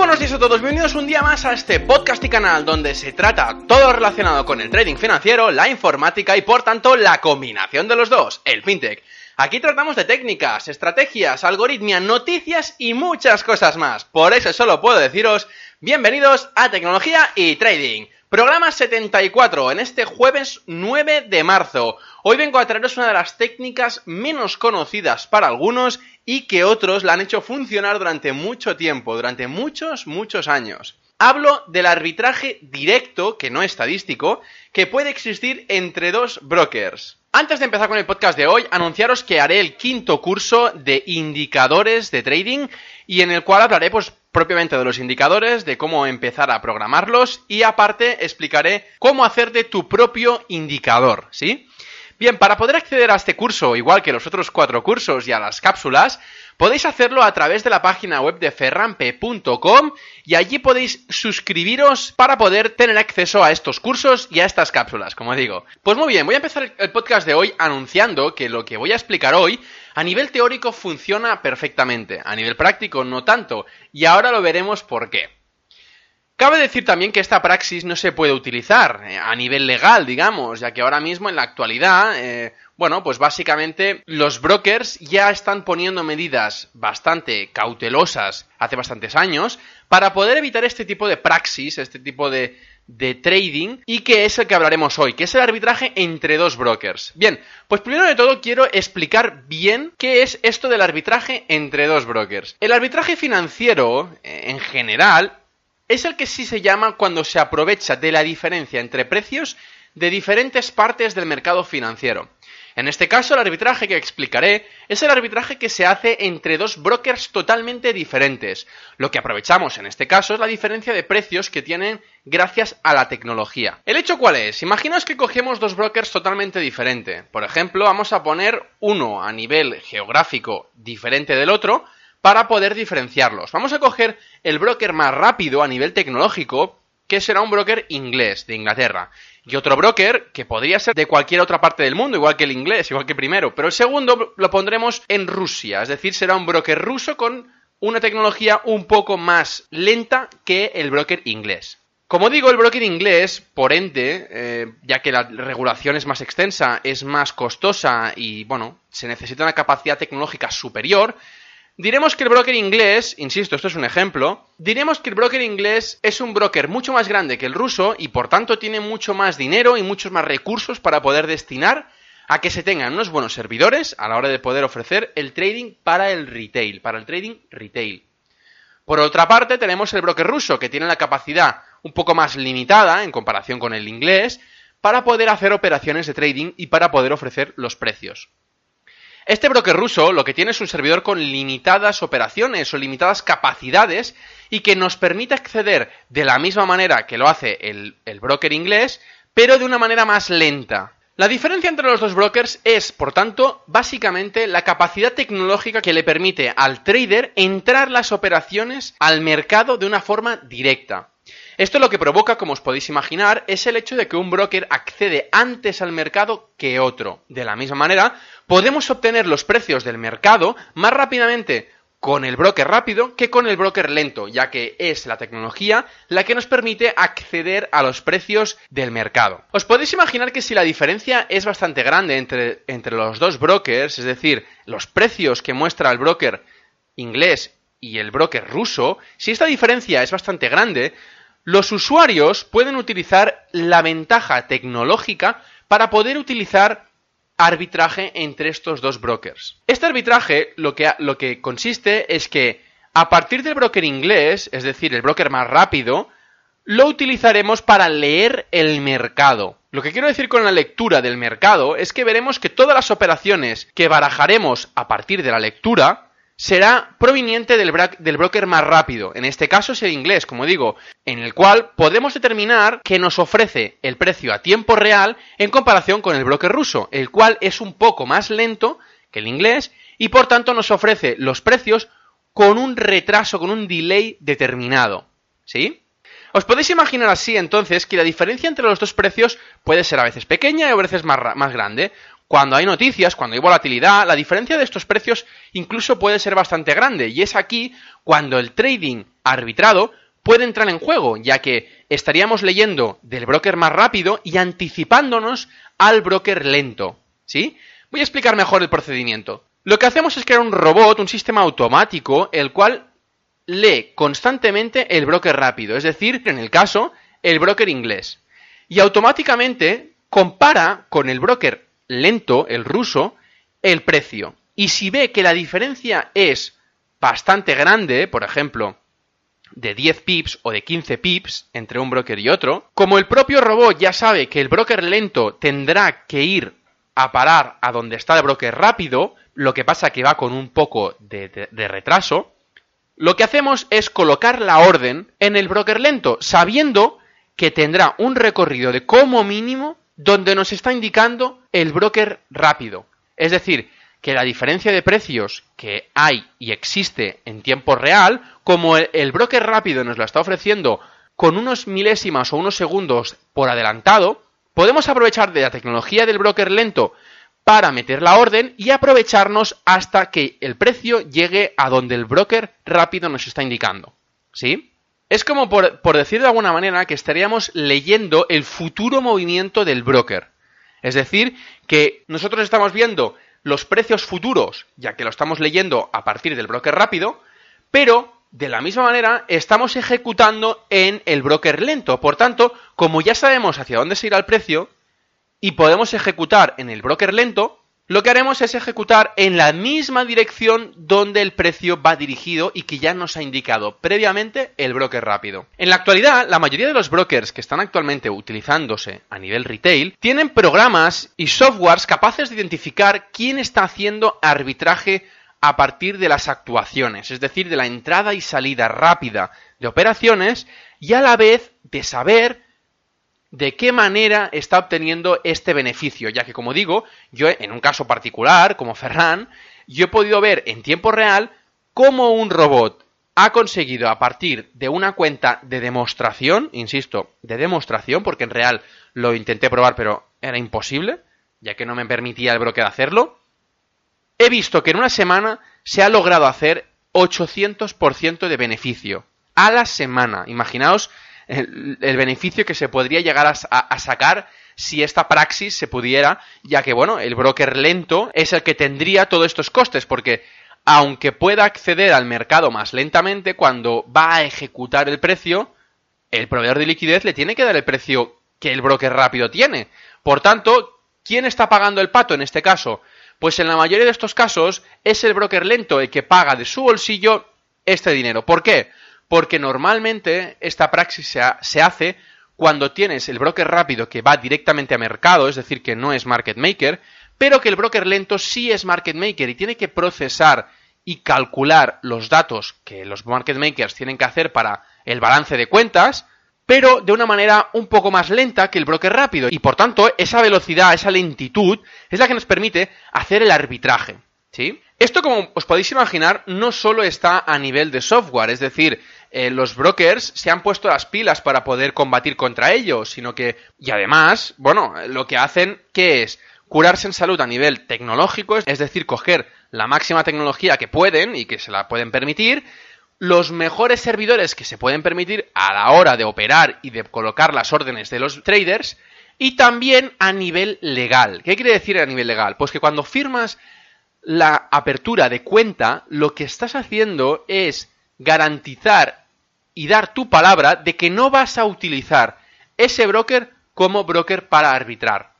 Buenos días a todos, bienvenidos un día más a este podcast y canal donde se trata todo relacionado con el trading financiero, la informática y por tanto la combinación de los dos, el fintech. Aquí tratamos de técnicas, estrategias, algoritmia, noticias y muchas cosas más. Por eso solo puedo deciros bienvenidos a Tecnología y Trading. Programa 74 en este jueves 9 de marzo. Hoy vengo a traeros una de las técnicas menos conocidas para algunos y que otros la han hecho funcionar durante mucho tiempo, durante muchos, muchos años. Hablo del arbitraje directo, que no estadístico, que puede existir entre dos brokers. Antes de empezar con el podcast de hoy, anunciaros que haré el quinto curso de indicadores de trading y en el cual hablaré pues propiamente de los indicadores, de cómo empezar a programarlos y aparte explicaré cómo hacerte tu propio indicador, ¿sí? Bien, para poder acceder a este curso, igual que los otros cuatro cursos y a las cápsulas, podéis hacerlo a través de la página web de ferrampe.com y allí podéis suscribiros para poder tener acceso a estos cursos y a estas cápsulas, como digo. Pues muy bien, voy a empezar el podcast de hoy anunciando que lo que voy a explicar hoy a nivel teórico funciona perfectamente, a nivel práctico no tanto, y ahora lo veremos por qué. Cabe decir también que esta praxis no se puede utilizar eh, a nivel legal, digamos, ya que ahora mismo en la actualidad, eh, bueno, pues básicamente los brokers ya están poniendo medidas bastante cautelosas hace bastantes años para poder evitar este tipo de praxis, este tipo de, trading y que es el que hablaremos hoy, que es el arbitraje entre dos brokers. Bien, pues primero de todo quiero explicar bien qué es esto del arbitraje entre dos brokers. El arbitraje financiero, eh, en general, es el que sí se llama cuando se aprovecha de la diferencia entre precios de diferentes partes del mercado financiero. En este caso, el arbitraje que explicaré es el arbitraje que se hace entre dos brokers totalmente diferentes. Lo que aprovechamos en este caso es la diferencia de precios que tienen gracias a la tecnología. ¿El hecho cuál es? Imaginaos que cogemos dos brokers totalmente diferentes. Por ejemplo, vamos a poner uno a nivel geográfico diferente del otro, para poder diferenciarlos. Vamos a coger el broker más rápido a nivel tecnológico, que será un broker inglés de Inglaterra. Y otro broker que podría ser de cualquier otra parte del mundo, igual que el inglés, igual que el primero. Pero el segundo lo pondremos en Rusia, es decir, será un broker ruso con una tecnología un poco más lenta que el broker inglés. Como digo, el broker inglés, por ende, eh, ya que la regulación es más extensa, es más costosa y, bueno, se necesita una capacidad tecnológica superior, Diremos que el broker inglés, insisto, esto es un ejemplo, diremos que el broker inglés es un broker mucho más grande que el ruso y por tanto tiene mucho más dinero y muchos más recursos para poder destinar a que se tengan unos buenos servidores a la hora de poder ofrecer el trading para el retail, para el trading retail. Por otra parte, tenemos el broker ruso, que tiene la capacidad un poco más limitada en comparación con el inglés, para poder hacer operaciones de trading y para poder ofrecer los precios. Este broker ruso lo que tiene es un servidor con limitadas operaciones o limitadas capacidades y que nos permite acceder de la misma manera que lo hace el, broker inglés, pero de una manera más lenta. La diferencia entre los dos brokers es, por tanto, básicamente la capacidad tecnológica que le permite al trader entrar las operaciones al mercado de una forma directa. Esto lo que provoca, como os podéis imaginar, es el hecho de que un broker accede antes al mercado que otro. De la misma manera, podemos obtener los precios del mercado más rápidamente con el broker rápido que con el broker lento, ya que es la tecnología la que nos permite acceder a los precios del mercado. Os podéis imaginar que si la diferencia es bastante grande entre, entre los dos brokers, es decir, los precios que muestra el broker inglés y el broker ruso, si esta diferencia es bastante grande, los usuarios pueden utilizar la ventaja tecnológica para poder utilizar arbitraje entre estos dos brokers. Este arbitraje lo que, lo que consiste es que a partir del broker inglés, es decir, el broker más rápido, lo utilizaremos para leer el mercado. Lo que quiero decir con la lectura del mercado es que veremos que todas las operaciones que barajaremos a partir de la lectura será proveniente del, broker más rápido, en este caso es el inglés, como digo, en el cual podemos determinar que nos ofrece el precio a tiempo real en comparación con el broker ruso, el cual es un poco más lento que el inglés y por tanto nos ofrece los precios con un retraso, con un delay determinado. ¿Sí? Os podéis imaginar así entonces que la diferencia entre los dos precios puede ser a veces pequeña y a veces más grande. Cuando hay noticias, cuando hay volatilidad, la diferencia de estos precios incluso puede ser bastante grande. Y es aquí cuando el trading arbitrado puede entrar en juego, ya que estaríamos leyendo del broker más rápido y anticipándonos al broker lento. ¿Sí? Voy a explicar mejor el procedimiento. Lo que hacemos es crear un robot, un sistema automático, el cual lee constantemente el broker rápido, es decir, en el caso, el broker inglés. Y automáticamente compara con el broker lento, el ruso, el precio. Y si ve que la diferencia es bastante grande, por ejemplo, de 10 pips o de 15 pips entre un broker y otro, como el propio robot ya sabe que el broker lento tendrá que ir a parar a donde está el broker rápido, lo que pasa que va con un poco de, de retraso, lo que hacemos es colocar la orden en el broker lento, sabiendo que tendrá un recorrido de como mínimo donde nos está indicando el broker rápido. Es decir, que la diferencia de precios que hay y existe en tiempo real, como el broker rápido nos la está ofreciendo con unos milésimas o unos segundos por adelantado, podemos aprovechar de la tecnología del broker lento para meter la orden y aprovecharnos hasta que el precio llegue a donde el broker rápido nos está indicando. ¿Sí? Es como por, decir de alguna manera que estaríamos leyendo el futuro movimiento del broker. Es decir, que nosotros estamos viendo los precios futuros, ya que lo estamos leyendo a partir del broker rápido, pero de la misma manera estamos ejecutando en el broker lento. Por tanto, como ya sabemos hacia dónde se irá el precio, y podemos ejecutar en el broker lento, lo que haremos es ejecutar en la misma dirección donde el precio va dirigido y que ya nos ha indicado previamente el broker rápido. En la actualidad, la mayoría de los brokers que están actualmente utilizándose a nivel retail tienen programas y softwares capaces de identificar quién está haciendo arbitraje a partir de las actuaciones, es decir, de la entrada y salida rápida de operaciones y a la vez de saber de qué manera está obteniendo este beneficio, ya que como digo, yo en un caso particular, como Ferran, yo he podido ver en tiempo real cómo un robot ha conseguido a partir de una cuenta de demostración, insisto, de demostración, porque en real lo intenté probar pero era imposible, ya que no me permitía el broker hacerlo, he visto que en una semana se ha logrado hacer 800% de beneficio a la semana. Imaginaos el, beneficio que se podría llegar a, sacar si esta praxis se pudiera, ya que, bueno, el broker lento es el que tendría todos estos costes, porque aunque pueda acceder al mercado más lentamente, cuando va a ejecutar el precio, el proveedor de liquidez le tiene que dar el precio que el broker rápido tiene. Por tanto, ¿quién está pagando el pato en este caso? Pues en la mayoría de estos casos es el broker lento el que paga de su bolsillo este dinero. ¿Por qué? Porque normalmente esta praxis se, hace cuando tienes el broker rápido que va directamente a mercado, es decir, que no es market maker, pero que el broker lento sí es market maker y tiene que procesar y calcular los datos que los market makers tienen que hacer para el balance de cuentas, pero de una manera un poco más lenta que el broker rápido. Y por tanto, esa velocidad, esa lentitud, es la que nos permite hacer el arbitraje. ¿Sí? Esto, como os podéis imaginar, no solo está a nivel de software, es decir, eh, los brokers se han puesto las pilas para poder combatir contra ellos, sino que, y además, bueno, lo que hacen, ¿qué es? Curarse en salud a nivel tecnológico, es decir, coger la máxima tecnología que pueden y que se la pueden permitir, los mejores servidores que se pueden permitir a la hora de operar y de colocar las órdenes de los traders, y también a nivel legal. ¿Qué quiere decir a nivel legal? Pues que cuando firmas la apertura de cuenta, lo que estás haciendo es garantizar y dar tu palabra de que no vas a utilizar ese broker como broker para arbitrar.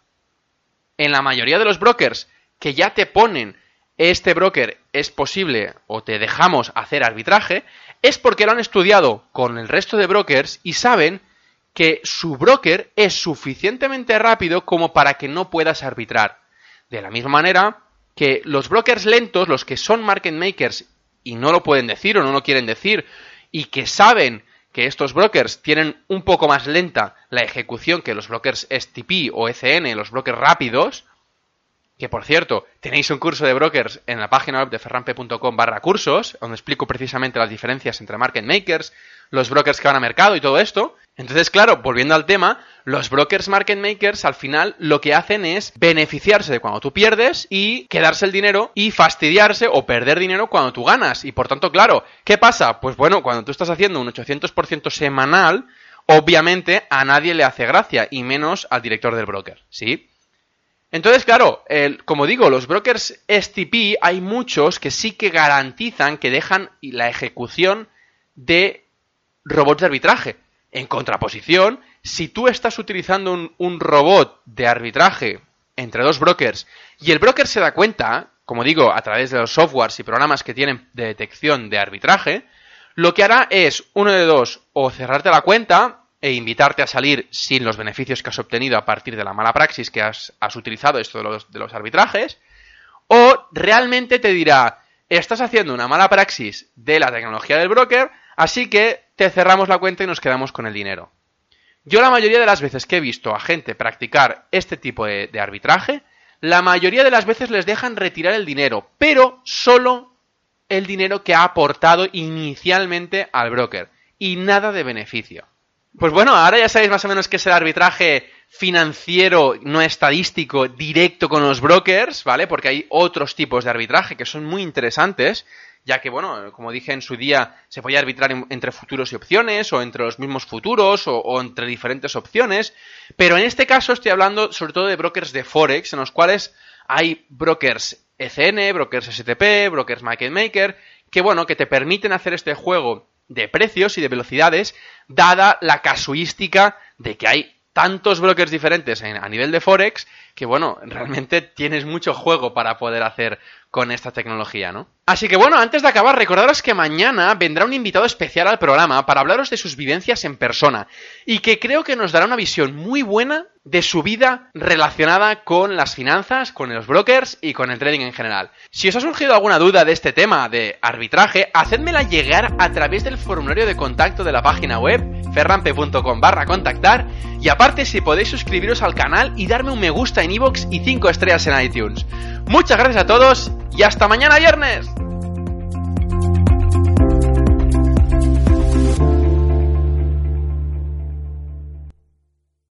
En la mayoría de los brokers que ya te ponen este broker es posible o te dejamos hacer arbitraje, es porque lo han estudiado con el resto de brokers y saben que su broker es suficientemente rápido como para que no puedas arbitrar. De la misma manera, que los brokers lentos, los que son market makers y no lo pueden decir o no lo quieren decir y que saben que estos brokers tienen un poco más lenta la ejecución que los brokers STP o ECN, los brokers rápidos, que por cierto, tenéis un curso de brokers en la página web de ferrampe.com barra cursos, donde explico precisamente las diferencias entre market makers, los brokers que van a mercado y todo esto. Entonces, claro, volviendo al tema, los brokers market makers al final lo que hacen es beneficiarse de cuando tú pierdes y quedarse el dinero y fastidiarse o perder dinero cuando tú ganas. Y por tanto, claro, ¿qué pasa? Pues bueno, cuando tú estás haciendo un 800% semanal, obviamente a nadie le hace gracia y menos al director del broker, ¿sí? Entonces, claro, como digo, los brokers STP hay muchos que sí que garantizan que dejan la ejecución de robots de arbitraje. En contraposición, si tú estás utilizando un, un, robot de arbitraje entre dos brokers y el broker se da cuenta, como digo, a través de los softwares y programas que tienen de detección de arbitraje, lo que hará es, uno de dos, o cerrarte la cuenta e invitarte a salir sin los beneficios que has obtenido a partir de la mala praxis que has, utilizado esto de los, de los arbitrajes, o realmente te dirá, estás haciendo una mala praxis de la tecnología del broker, así que te cerramos la cuenta y nos quedamos con el dinero. Yo la mayoría de las veces que he visto a gente practicar este tipo de, de arbitraje, la mayoría de las veces les dejan retirar el dinero, pero solo el dinero que ha aportado inicialmente al broker y nada de beneficio. Pues bueno, ahora ya sabéis más o menos qué es el arbitraje financiero, no estadístico, directo con los brokers, ¿vale? Porque hay otros tipos de arbitraje que son muy interesantes, ya que, bueno, como dije en su día, se puede arbitrar entre futuros y opciones, o entre los mismos futuros, o, entre diferentes opciones, pero en este caso estoy hablando sobre todo de brokers de Forex, en los cuales hay brokers ECN, brokers STP, brokers Market Maker, que, bueno, que te permiten hacer este juego de precios y de velocidades, dada la casuística de que hay tantos brokers diferentes a nivel de Forex que, bueno, realmente tienes mucho juego para poder hacer con esta tecnología, ¿no? Así que bueno, antes de acabar, recordaros que mañana vendrá un invitado especial al programa para hablaros de sus vivencias en persona y que creo que nos dará una visión muy buena de su vida relacionada con las finanzas, con los brokers y con el trading en general. Si os ha surgido alguna duda de este tema de arbitraje, hacedmela llegar a través del formulario de contacto de la página web ferrampe.com barra contactar y aparte si podéis suscribiros al canal y darme un me gusta en iVoox y 5 estrellas en iTunes. Muchas gracias a todos y hasta mañana viernes.